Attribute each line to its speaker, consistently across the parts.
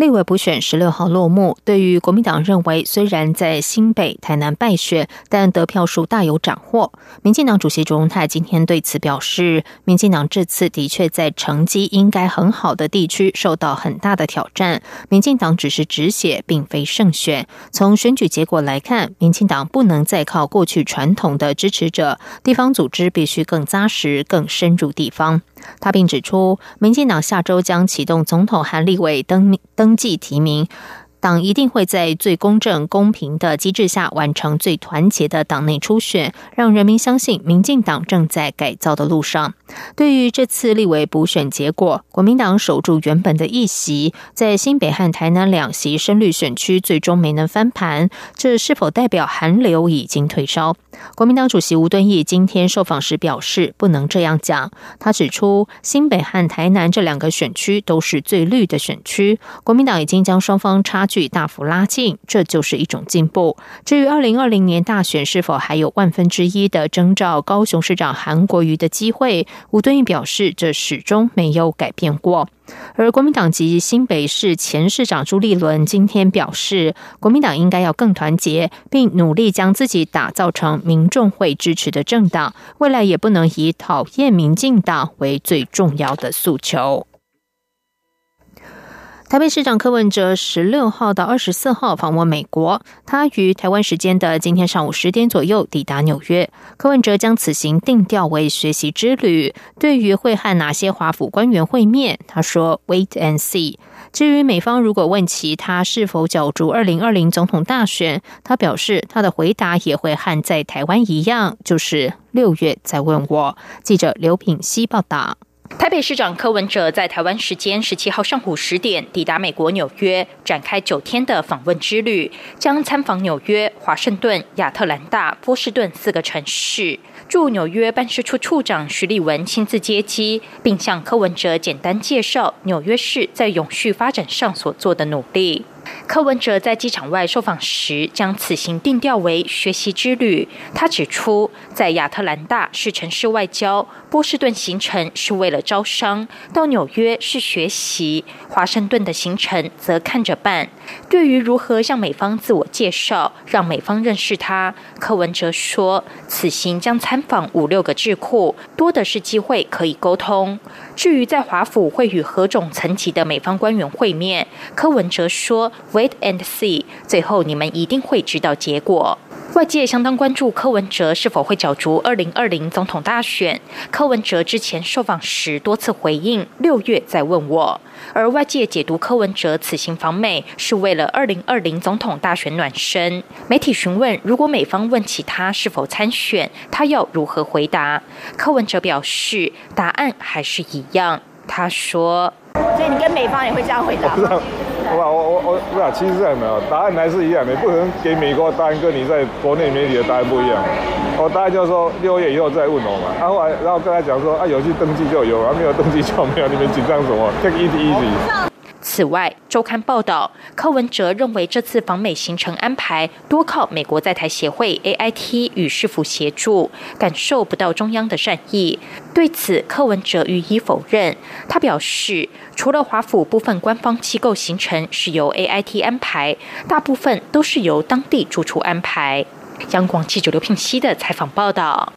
Speaker 1: 立委补选十六号落幕，对于国民党认为，虽然在新北、台南败选，但得票数大有斩获。民进党主席卓荣泰今天对此表示，民进党这次的确在成绩应该很好的地区受到很大的挑战。民进党只是止血，并非胜选。从选举结果来看，民进党不能再靠过去传统的支持者，地方组织必须更扎实、更深入地方。他并指出，民进党下周将启动总统和立委登登记提名。党一定会在最公正、公平的机制下完成最团结的党内初选，让人民相信民进党正在改造的路上。对于这次立委补选结果，国民党守住原本的一席，在新北和台南两席深绿选区最终没能翻盘，这是否代表韩流已经退烧？国民党主席吴敦义今天受访时表示，不能这样讲。他指出，新北和台南这两个选区都是最绿的选区，国民党已经将双方差。距大幅拉近，这就是一种进步。至于二零二零年大选是否还有万分之一的征召高雄市长韩国瑜的机会，吴敦义表示，这始终没有改变过。而国民党及新北市前市长朱立伦今天表示，国民党应该要更团结，并努力将自己打造成民众会支持的政党，未来也不能以讨厌民进党为最重要的诉求。台北市长柯文哲十六号到二十四号访问美国，他于台湾时间的今天上午十点左右抵达纽约。柯文哲将此行定调为学习之旅。对于会和哪些华府官员会面，他说：“Wait and see。”至于美方如果问其他是否角逐二零二零总统大选，他表示他的回答也会和在台湾一样，就是六月再问我。记者刘品希报道。
Speaker 2: 台北市长柯文哲在台湾时间十七号上午十点抵达美国纽约，展开九天的访问之旅，将参访纽约、华盛顿、亚特兰大、波士顿四个城市。驻纽约办事处处长徐立文亲自接机，并向柯文哲简单介绍纽约市在永续发展上所做的努力。柯文哲在机场外受访时，将此行定调为学习之旅。他指出，在亚特兰大是城市外交，波士顿行程是为了招商，到纽约是学习，华盛顿的行程则看着办。对于如何向美方自我介绍，让美方认识他，柯文哲说，此行将参访五六个智库，多的是机会可以沟通。至于在华府会与何种层级的美方官员会面，柯文哲说。Wait and see，最后你们一定会知道结果。外界相当关注柯文哲是否会角逐二零二零总统大选。柯文哲之前受访时多次回应，六月再问我。而外界解读柯文哲此行访美是为了二零二零总统大选暖身。媒体询问，如果美方问起他是否参选，他要如何回答？柯文哲表示，答案还是一样。他说：“
Speaker 3: 所以你跟美方也会这样回答。”
Speaker 4: 我我我我，不是，其实这样的，答案还是一样的，不可能给美国答案跟你在国内媒体的答案不一样。我答案就是说六月以后再问我嘛，然后然后跟他讲说啊，有去登记就有，啊没有登记就没有，你们紧张什么？Take it easy。
Speaker 2: 此外，周刊报道，柯文哲认为这次访美行程安排多靠美国在台协会 AIT 与市府协助，感受不到中央的善意。对此，柯文哲予以否认。他表示，除了华府部分官方机构行程是由 AIT 安排，大部分都是由当地住处安排。央广记者刘聘熙的采访报道。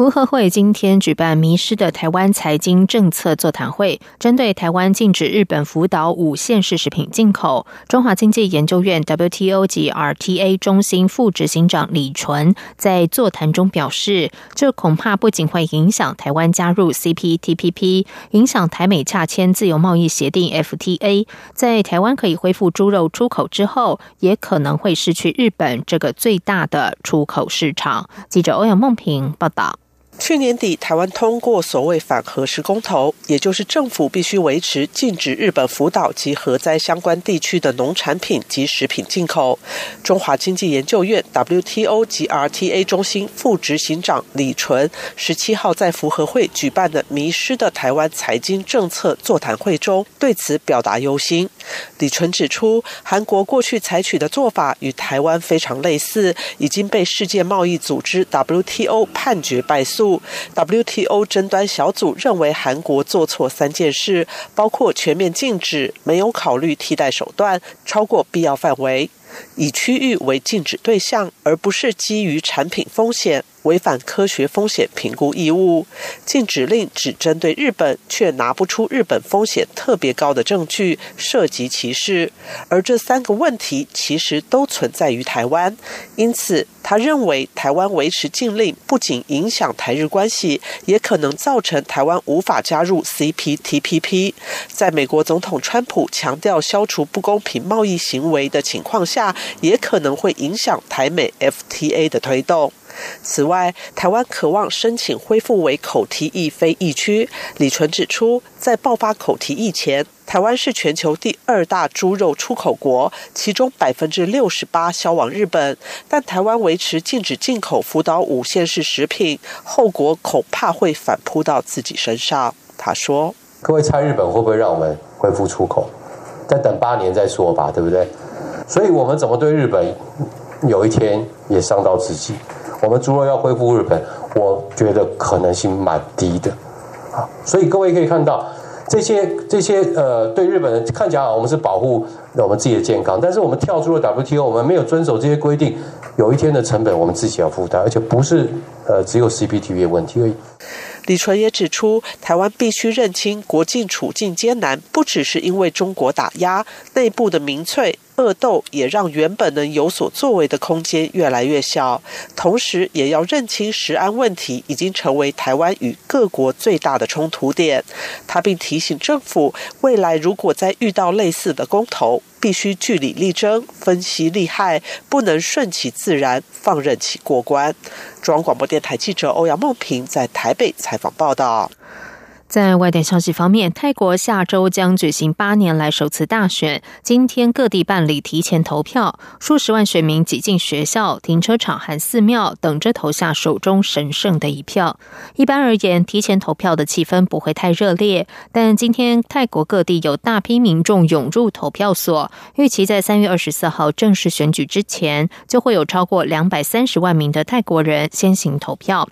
Speaker 1: 福和会今天举办迷失的台湾财经政策座谈会，针对台湾禁止日本福岛五县市食品进口，中华经济研究院 WTO 及 RTA 中心副执行长李纯在座谈中表示，这恐怕不仅会影响台湾加入 CPTPP，影响台美洽签自由贸易协定 FTA，在台湾可以恢复猪肉出口之后，也可能会失去日本这个最大的出口市场。记者欧阳梦平报道。
Speaker 5: 去年底，台湾通过所谓反核实公投，也就是政府必须维持禁止日本福岛及核灾相关地区的农产品及食品进口。中华经济研究院 WTO 及 RTA 中心副执行长李纯十七号在福和会举办的“迷失的台湾财经政策”座谈会中，对此表达忧心。李纯指出，韩国过去采取的做法与台湾非常类似，已经被世界贸易组织 WTO 判决败诉。WTO 争端小组认为，韩国做错三件事，包括全面禁止、没有考虑替代手段、超过必要范围。以区域为禁止对象，而不是基于产品风险，违反科学风险评估义务。禁止令只针对日本，却拿不出日本风险特别高的证据，涉及歧视。而这三个问题其实都存在于台湾，因此他认为台湾维持禁令不仅影响台日关系，也可能造成台湾无法加入 CPTPP。在美国总统川普强调消除不公平贸易行为的情况下。也可能会影响台美 FTA 的推动。此外，台湾渴望申请恢复为口蹄疫非疫区。李纯指出，在爆发口蹄疫前，台湾是全球第二大猪肉出口国，其中百分之六十八销往日本。但台湾维持禁止进口福岛五县市食品，后果恐怕会反扑到自己身上。他说：“
Speaker 6: 各位猜日本会不会让我们恢复出口？再等八年再说吧，对不对？”所以，我们怎么对日本，有一天也伤到自己。我们猪肉要恢复日本，我觉得可能性蛮低的。啊，所以各位可以看到，这些这些呃，对日本人看起来我们是保护我们自己的健康，但是我们跳出了 WTO，我们没有遵守这些规定，有一天的成本我们自己要负担，而且不是呃只有 CPTV 的问题而已。
Speaker 5: 李纯也指出，台湾必须认清国境处境艰难，不只是因为中国打压，内部的民粹。恶斗也让原本能有所作为的空间越来越小，同时也要认清食安问题已经成为台湾与各国最大的冲突点。他并提醒政府，未来如果再遇到类似的公投，必须据理力争，分析利害，不能顺其自然，放任其过关。中央广播电台记者欧阳梦平在台北采访报道。
Speaker 1: 在外电消息方面，泰国下周将举行八年来首次大选。今天各地办理提前投票，数十万选民挤进学校、停车场和寺庙，等着投下手中神圣的一票。一般而言，提前投票的气氛不会太热烈，但今天泰国各地有大批民众涌入投票所，预期在三月二十四号正式选举之前，就会有超过两百三十万名的泰国人先行投票。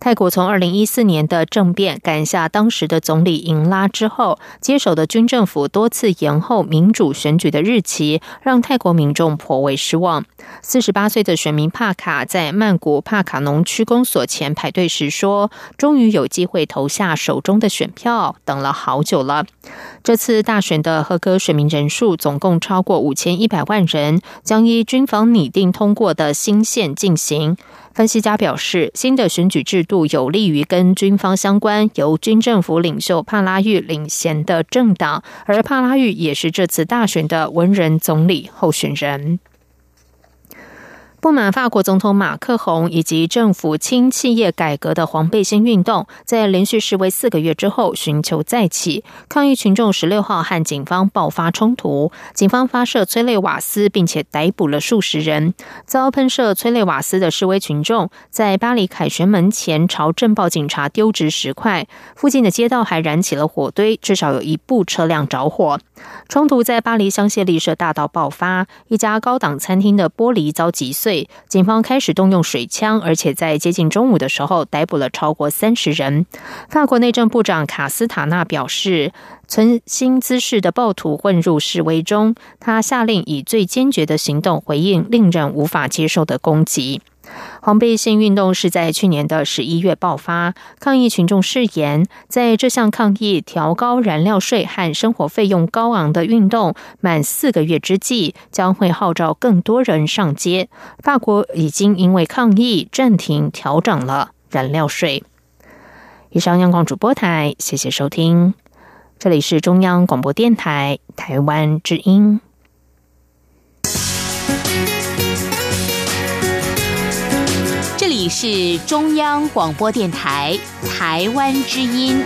Speaker 1: 泰国从二零一四年的政变赶下当时的总理英拉之后，接手的军政府多次延后民主选举的日期，让泰国民众颇为失望。四十八岁的选民帕卡在曼谷帕卡农区公所前排队时说：“终于有机会投下手中的选票，等了好久了。”这次大选的合格选民人数总共超过五千一百万人，将依军方拟定通过的新线进行。分析家表示，新的选举制度有利于跟军方相关、由军政府领袖帕拉玉领衔的政党，而帕拉玉也是这次大选的文人总理候选人。不满法国总统马克宏以及政府轻企业改革的黄背心运动，在连续示威四个月之后，寻求再起。抗议群众十六号和警方爆发冲突，警方发射催泪瓦斯，并且逮捕了数十人。遭喷射催泪瓦斯的示威群众，在巴黎凯旋门前朝镇暴警察丢掷石块，附近的街道还燃起了火堆，至少有一部车辆着火。冲突在巴黎香榭丽舍大道爆发，一家高档餐厅的玻璃遭击碎。警方开始动用水枪，而且在接近中午的时候逮捕了超过三十人。法国内政部长卡斯塔纳表示，存心滋事的暴徒混入示威中，他下令以最坚决的行动回应令人无法接受的攻击。黄背心运动是在去年的十一月爆发，抗议群众誓言，在这项抗议调高燃料税和生活费用高昂的运动满四个月之际，将会号召更多人上街。法国已经因为抗议暂停调整了燃料税。以上央广主播台，谢谢收听，这里是中央广播电台台湾之音。
Speaker 7: 是中央广播电台台湾之音。